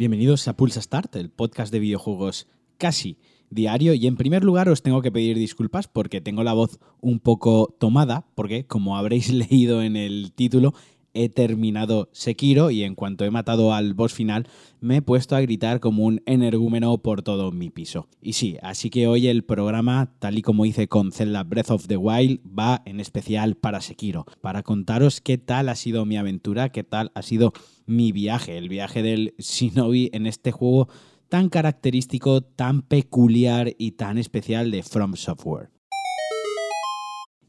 Bienvenidos a Pulsa Start, el podcast de videojuegos casi diario. Y en primer lugar os tengo que pedir disculpas porque tengo la voz un poco tomada, porque como habréis leído en el título, he terminado Sekiro y en cuanto he matado al boss final me he puesto a gritar como un energúmeno por todo mi piso. Y sí, así que hoy el programa, tal y como hice con Zelda Breath of the Wild, va en especial para Sekiro, para contaros qué tal ha sido mi aventura, qué tal ha sido mi viaje, el viaje del Shinobi en este juego tan característico, tan peculiar y tan especial de From Software.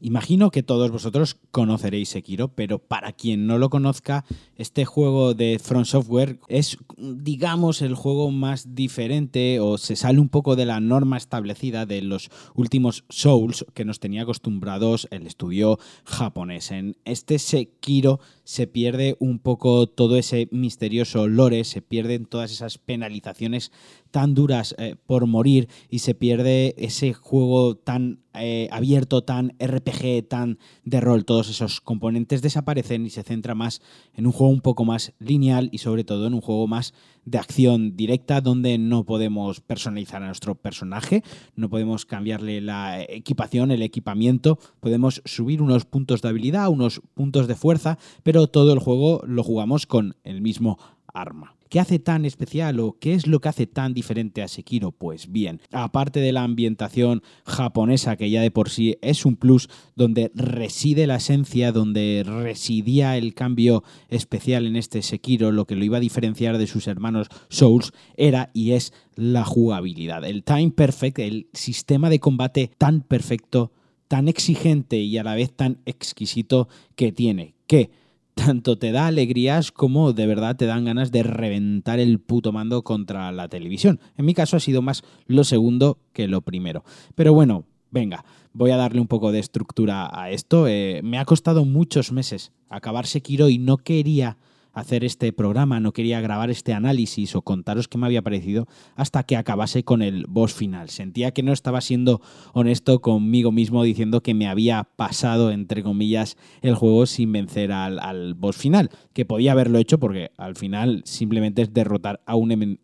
Imagino que todos vosotros conoceréis Sekiro, pero para quien no lo conozca, este juego de Front Software es, digamos, el juego más diferente o se sale un poco de la norma establecida de los últimos Souls que nos tenía acostumbrados el estudio japonés. En este Sekiro se pierde un poco todo ese misterioso lore, se pierden todas esas penalizaciones tan duras eh, por morir y se pierde ese juego tan eh, abierto, tan RPG, tan de rol. Todos esos componentes desaparecen y se centra más en un juego un poco más lineal y sobre todo en un juego más de acción directa donde no podemos personalizar a nuestro personaje, no podemos cambiarle la equipación, el equipamiento, podemos subir unos puntos de habilidad, unos puntos de fuerza, pero todo el juego lo jugamos con el mismo arma. ¿Qué hace tan especial o qué es lo que hace tan diferente a Sekiro? Pues bien, aparte de la ambientación japonesa, que ya de por sí es un plus, donde reside la esencia, donde residía el cambio especial en este Sekiro, lo que lo iba a diferenciar de sus hermanos Souls era y es la jugabilidad. El time perfect, el sistema de combate tan perfecto, tan exigente y a la vez tan exquisito que tiene. Que tanto te da alegrías como de verdad te dan ganas de reventar el puto mando contra la televisión. En mi caso ha sido más lo segundo que lo primero. Pero bueno, venga, voy a darle un poco de estructura a esto. Eh, me ha costado muchos meses acabar Sekiro y no quería hacer este programa, no quería grabar este análisis o contaros qué me había parecido hasta que acabase con el boss final. Sentía que no estaba siendo honesto conmigo mismo diciendo que me había pasado, entre comillas, el juego sin vencer al, boss final, que podía haberlo hecho porque al final simplemente es derrotar a un,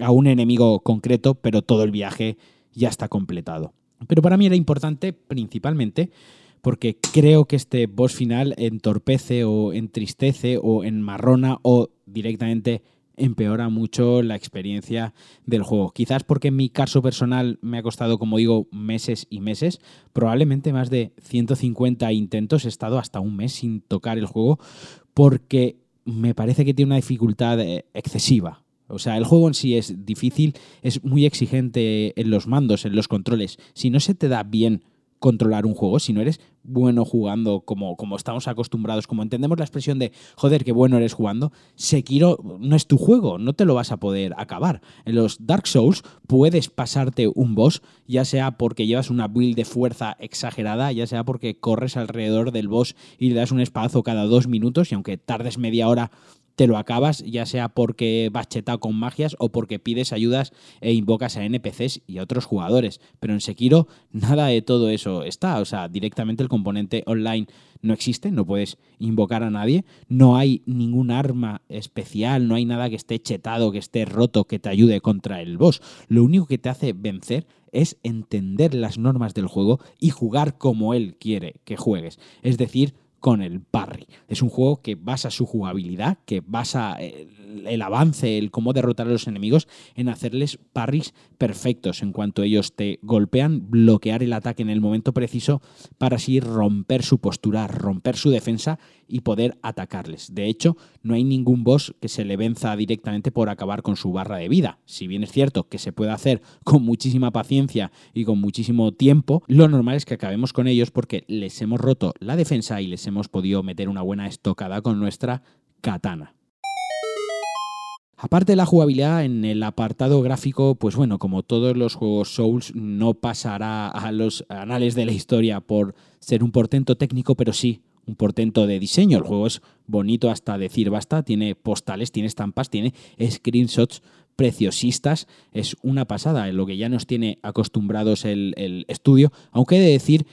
a un enemigo concreto, pero todo el viaje ya está completado. Pero para mí era importante principalmente porque creo que este boss final entorpece o entristece o enmarrona o directamente empeora mucho la experiencia del juego. Quizás porque en mi caso personal me ha costado, como digo, meses y meses, probablemente más de 150 intentos, he estado hasta un mes sin tocar el juego, porque me parece que tiene una dificultad eh, excesiva. O sea, el juego en sí es difícil, es muy exigente en los mandos, en los controles. Si no se te da bien controlar un juego si no eres bueno jugando como, como estamos acostumbrados, como entendemos la expresión de joder, qué bueno eres jugando, Sekiro no es tu juego, no te lo vas a poder acabar. En los Dark Souls puedes pasarte un boss, ya sea porque llevas una build de fuerza exagerada, ya sea porque corres alrededor del boss y le das un espazo cada dos minutos y aunque tardes media hora te lo acabas, ya sea porque vas chetado con magias o porque pides ayudas e invocas a NPCs y a otros jugadores. Pero en Sekiro nada de todo eso está. O sea, directamente el componente online no existe, no puedes invocar a nadie, no hay ningún arma especial, no hay nada que esté chetado, que esté roto, que te ayude contra el boss. Lo único que te hace vencer es entender las normas del juego y jugar como él quiere que juegues. Es decir, con el parry. Es un juego que basa su jugabilidad, que basa eh, el, avance, el cómo derrotar a los enemigos en hacerles parries perfectos. En cuanto ellos te golpean, bloquear el ataque en el momento preciso para así romper su postura, romper su defensa y poder atacarles. De hecho, no hay ningún boss que se le venza directamente por acabar con su barra de vida. Si bien es cierto que se puede hacer con muchísima paciencia y con muchísimo tiempo, lo normal es que acabemos con ellos porque les hemos roto la defensa y les hemos podido meter una buena estocada con nuestra katana. Aparte de la jugabilidad, en el apartado gráfico, pues bueno, como todos los juegos Souls, no pasará a los anales de la historia por ser un portento técnico, pero sí un portento de diseño. El juego es bonito hasta decir basta, tiene postales, tiene estampas, tiene screenshots preciosistas. Es una pasada en lo que ya nos tiene acostumbrados el, el estudio, aunque he de decir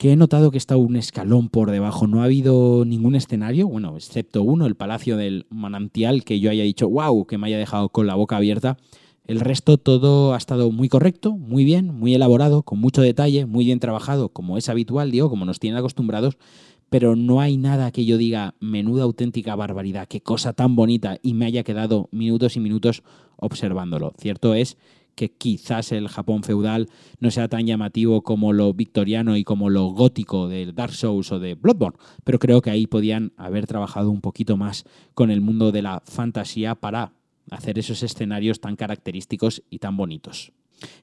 que he notado que está un escalón por debajo. No ha habido ningún escenario, bueno, excepto uno, el Palacio del Manantial, que yo haya dicho, wow, que me haya dejado con la boca abierta. El resto todo ha estado muy correcto, muy bien, muy elaborado, con mucho detalle, muy bien trabajado, como es habitual, digo, como nos tienen acostumbrados, pero no hay nada que yo diga, menuda auténtica barbaridad, qué cosa tan bonita, y me haya quedado minutos y minutos observándolo. Cierto es que quizás el Japón feudal no sea tan llamativo como lo victoriano y como lo gótico de Dark Souls o de Bloodborne, pero creo que ahí podían haber trabajado un poquito más con el mundo de la fantasía para hacer esos escenarios tan característicos y tan bonitos.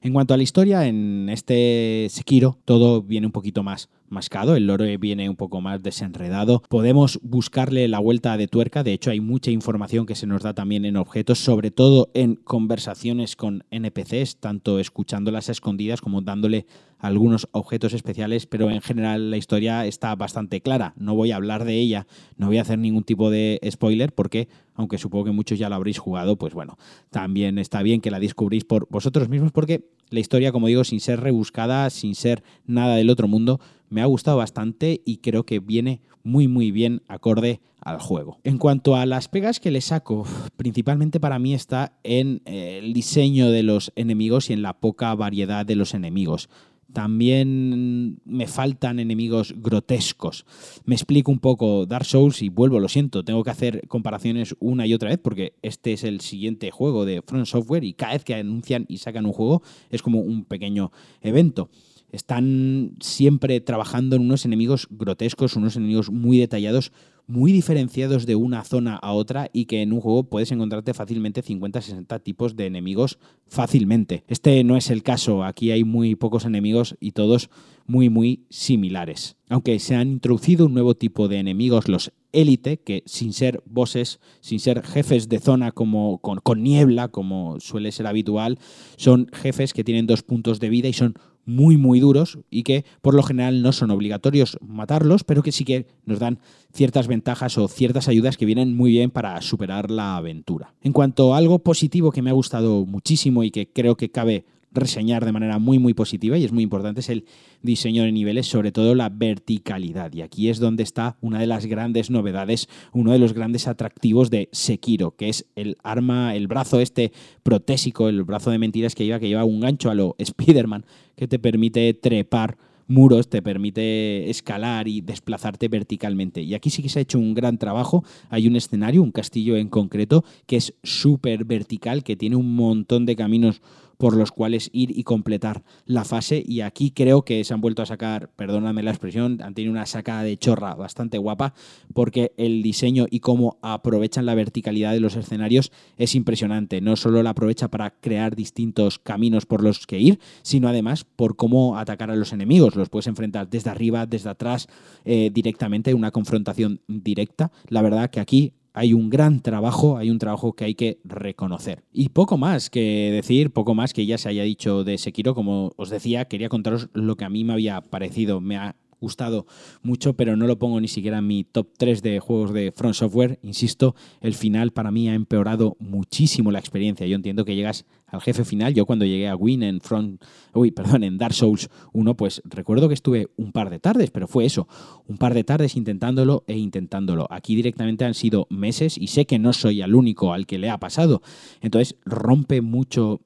En cuanto a la historia, en este Sekiro todo viene un poquito más mascado, el lore viene un poco más desenredado. Podemos buscarle la vuelta de tuerca, de hecho hay mucha información que se nos da también en objetos, sobre todo en conversaciones con NPCs, tanto escuchándolas escondidas como dándole algunos objetos especiales, pero en general la historia está bastante clara. No voy a hablar de ella, no voy a hacer ningún tipo de spoiler porque, aunque supongo que muchos ya la habréis jugado, pues bueno, también está bien que la descubrís por vosotros mismos porque la historia, como digo, sin ser rebuscada, sin ser nada del otro mundo, me ha gustado bastante y creo que viene muy muy bien acorde al juego. En cuanto a las pegas que le saco, principalmente para mí está en eh, el diseño de los enemigos y en la poca variedad de los enemigos. También me faltan enemigos grotescos. Me explico un poco Dark Souls y vuelvo, lo siento, tengo que hacer comparaciones una y otra vez porque este es el siguiente juego de Front Software y cada vez que anuncian y sacan un juego es como un pequeño evento están siempre trabajando en unos enemigos grotescos, unos enemigos muy detallados, muy diferenciados de una zona a otra y que en un juego puedes encontrarte fácilmente 50-60 tipos de enemigos fácilmente. Este no es el caso, aquí hay muy pocos enemigos y todos muy muy similares. Aunque se han introducido un nuevo tipo de enemigos, los élite, que sin ser bosses, sin ser jefes de zona como con, con niebla, como suele ser habitual, son jefes que tienen dos puntos de vida y son muy muy duros y que por lo general no son obligatorios matarlos, pero que sí que nos dan ciertas ventajas o ciertas ayudas que vienen muy bien para superar la aventura. En cuanto a algo positivo que me ha gustado muchísimo y que creo que cabe reseñar de manera muy muy positiva y es muy importante es el diseño de niveles, sobre todo la verticalidad. Y aquí es donde está una de las grandes novedades, uno de los grandes atractivos de Sekiro, que es el arma, el brazo este protésico, el brazo de mentiras que lleva, que lleva un gancho a lo Spider-Man, que te permite trepar muros, te permite escalar y desplazarte verticalmente. Y aquí sí que se ha hecho un gran trabajo. Hay un escenario, un castillo en concreto, que es súper vertical, que tiene un montón de caminos por los cuales ir y completar la fase. Y aquí creo que se han vuelto a sacar, perdóname la expresión, han tenido una sacada de chorra bastante guapa, porque el diseño y cómo aprovechan la verticalidad de los escenarios es impresionante. No solo la aprovecha para crear distintos caminos por los que ir, sino además por cómo atacar a los enemigos. Los puedes enfrentar desde arriba, desde atrás, eh, directamente, una confrontación directa. La verdad que aquí hay un gran trabajo, hay un trabajo que hay que reconocer. Y poco más que decir, poco más que ya se haya dicho de Sekiro, como os decía, quería contaros lo que a mí me había parecido, me ha gustado mucho, pero no lo pongo ni siquiera en mi top 3 de juegos de Front Software. Insisto, el final para mí ha empeorado muchísimo la experiencia. Yo entiendo que llegas al jefe final. Yo cuando llegué a Win en Front, uy, perdón, en Dark Souls 1, pues recuerdo que estuve un par de tardes, pero fue eso, un par de tardes intentándolo e intentándolo. Aquí directamente han sido meses y sé que no soy el único al que le ha pasado. Entonces rompe mucho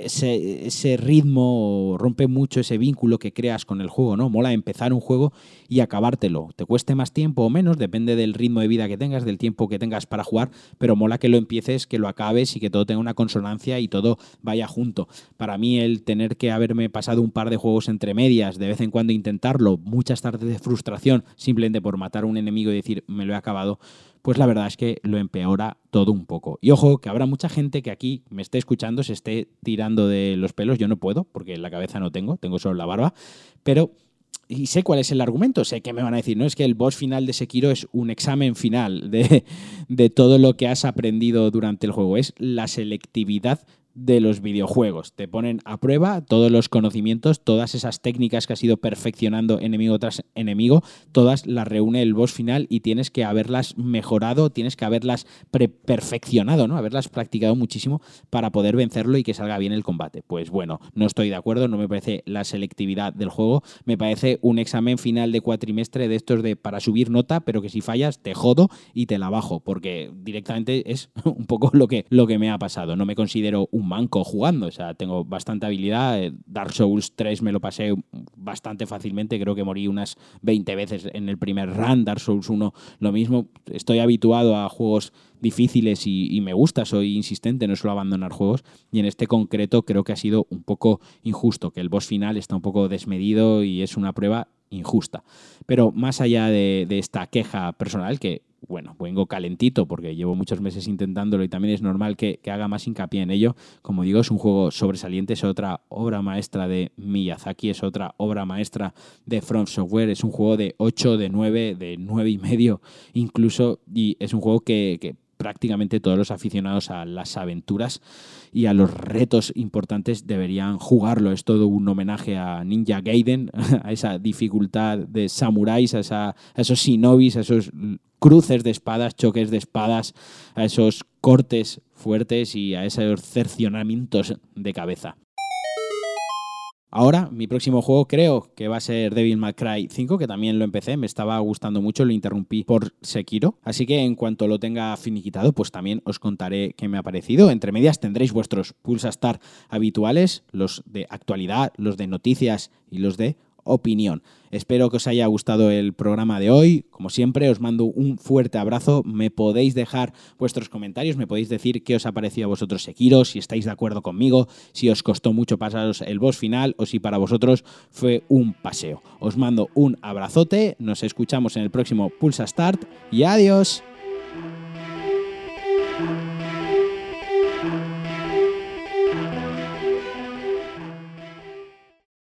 ese, ese ritmo, rompe mucho ese vínculo que creas con el juego, ¿no? Mola empezar un juego y acabártelo. Te cueste más tiempo o menos, depende del ritmo de vida que tengas, del tiempo que tengas para jugar, pero mola que lo empieces, que lo acabes y que todo tenga una consonancia y todo vaya junto. Para mí el tener que haberme pasado un par de juegos entre medias, de vez en cuando intentarlo, muchas tardes de frustración simplemente por matar a un enemigo y decir me lo he acabado, pues la verdad es que lo empeora todo un poco. Y ojo, que habrá mucha gente que aquí me esté escuchando, se esté tirando de los pelos, yo no puedo, porque la cabeza no tengo, tengo solo la barba, pero y sé cuál es el argumento, sé que me van a decir, no es que el boss final de Sekiro es un examen final de, de, todo lo que has aprendido durante el juego, es la selectividad de los videojuegos. Te ponen a prueba todos los conocimientos, todas esas técnicas que has ido perfeccionando enemigo tras enemigo, todas las reúne el boss final y tienes que haberlas mejorado, tienes que haberlas perfeccionado, ¿no? Haberlas practicado muchísimo para poder vencerlo y que salga bien el combate. Pues bueno, no estoy de acuerdo, no me parece la selectividad del juego, me parece un examen final de cuatrimestre de estos de para subir nota, pero que si fallas te jodo y te la bajo, porque directamente es un poco lo que, lo que me ha pasado. No me considero un manco jugando, o sea, tengo bastante habilidad. Eh, Dark Souls 3 me lo pasé bastante fácilmente, creo que morí unas 20 veces en el primer run, Dark Souls 1 lo mismo. Estoy habituado a juegos difíciles y, me gusta, soy insistente, no suelo abandonar juegos y en este concreto creo que ha sido un poco injusto, que el boss final está un poco desmedido y es una prueba injusta. Pero más allá de esta queja personal, que bueno, vengo calentito porque llevo muchos meses intentándolo y también es normal que, haga más hincapié en ello. Como digo, es un juego sobresaliente, es otra obra maestra de Miyazaki, es otra obra maestra de From Software, es un juego de 8, de 9, de 9 y medio incluso, y es un juego que, que prácticamente todos los aficionados a las aventuras y a los retos importantes deberían jugarlo. Es todo un homenaje a Ninja Gaiden, a esa dificultad de samuráis, a, a esos shinobis, a esos cruces de espadas, choques de espadas, a esos cortes fuertes y a esos cercionamientos de cabeza. Ahora, mi próximo juego creo que va a ser Devil May Cry 5, que también lo empecé, me estaba gustando mucho, lo interrumpí por Sekiro. Así que en cuanto lo tenga finiquitado, pues también os contaré qué me ha parecido. Entre medias tendréis vuestros Pulsa Star habituales, los de actualidad, los de noticias y los de opinión. Espero que os haya gustado el programa de hoy. Como siempre, os mando un fuerte abrazo. Me podéis dejar vuestros comentarios, me podéis decir qué os ha parecido a vosotros Sekiro, si estáis de acuerdo conmigo, si os costó mucho pasaros el boss final o si para vosotros fue un paseo. Os mando un abrazote, nos escuchamos en el próximo Pulsa Start y adiós.